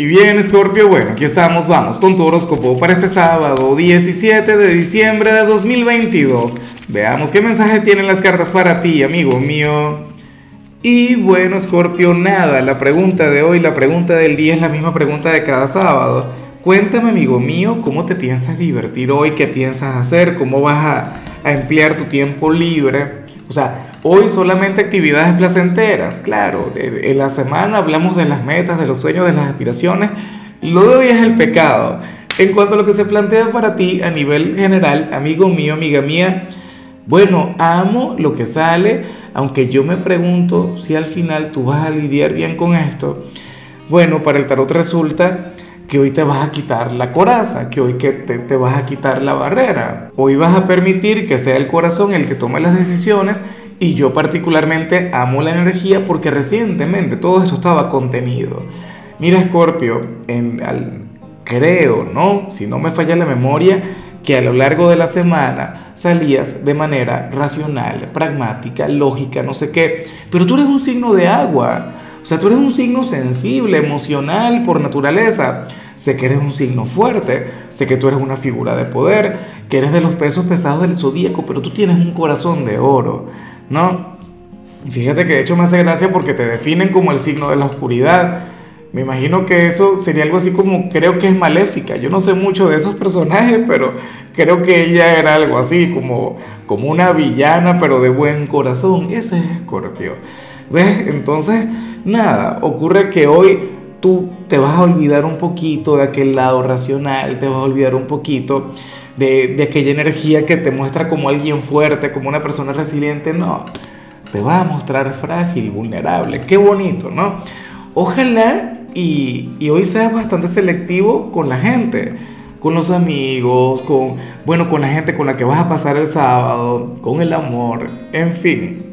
Y bien, Scorpio, bueno, aquí estamos, vamos con tu horóscopo para este sábado 17 de diciembre de 2022. Veamos qué mensaje tienen las cartas para ti, amigo mío. Y bueno, Scorpio, nada, la pregunta de hoy, la pregunta del día es la misma pregunta de cada sábado. Cuéntame, amigo mío, cómo te piensas divertir hoy, qué piensas hacer, cómo vas a, a emplear tu tiempo libre. O sea, Hoy solamente actividades placenteras, claro, en la semana hablamos de las metas, de los sueños, de las aspiraciones, lo de hoy es el pecado. En cuanto a lo que se plantea para ti a nivel general, amigo mío, amiga mía, bueno, amo lo que sale, aunque yo me pregunto si al final tú vas a lidiar bien con esto. Bueno, para el tarot resulta que hoy te vas a quitar la coraza, que hoy que te, te vas a quitar la barrera. Hoy vas a permitir que sea el corazón el que tome las decisiones y yo particularmente amo la energía porque recientemente todo esto estaba contenido. Mira, Scorpio, creo, ¿no? Si no me falla la memoria, que a lo largo de la semana salías de manera racional, pragmática, lógica, no sé qué. Pero tú eres un signo de agua. O sea, tú eres un signo sensible, emocional por naturaleza. Sé que eres un signo fuerte, sé que tú eres una figura de poder, que eres de los pesos pesados del zodíaco, pero tú tienes un corazón de oro. ¿No? Fíjate que de hecho me hace gracia porque te definen como el signo de la oscuridad. Me imagino que eso sería algo así como, creo que es maléfica. Yo no sé mucho de esos personajes, pero creo que ella era algo así, como, como una villana, pero de buen corazón. Ese es Escorpio. ¿Ves? Entonces, nada, ocurre que hoy tú te vas a olvidar un poquito de aquel lado racional, te vas a olvidar un poquito de, aquella energía que te muestra como alguien fuerte, como una persona resiliente, no, te va a mostrar frágil, vulnerable, qué bonito, ¿no? Ojalá y, y hoy seas bastante selectivo con la gente, con los amigos, con, bueno, con la gente con la que vas a pasar el sábado, con el amor, en fin.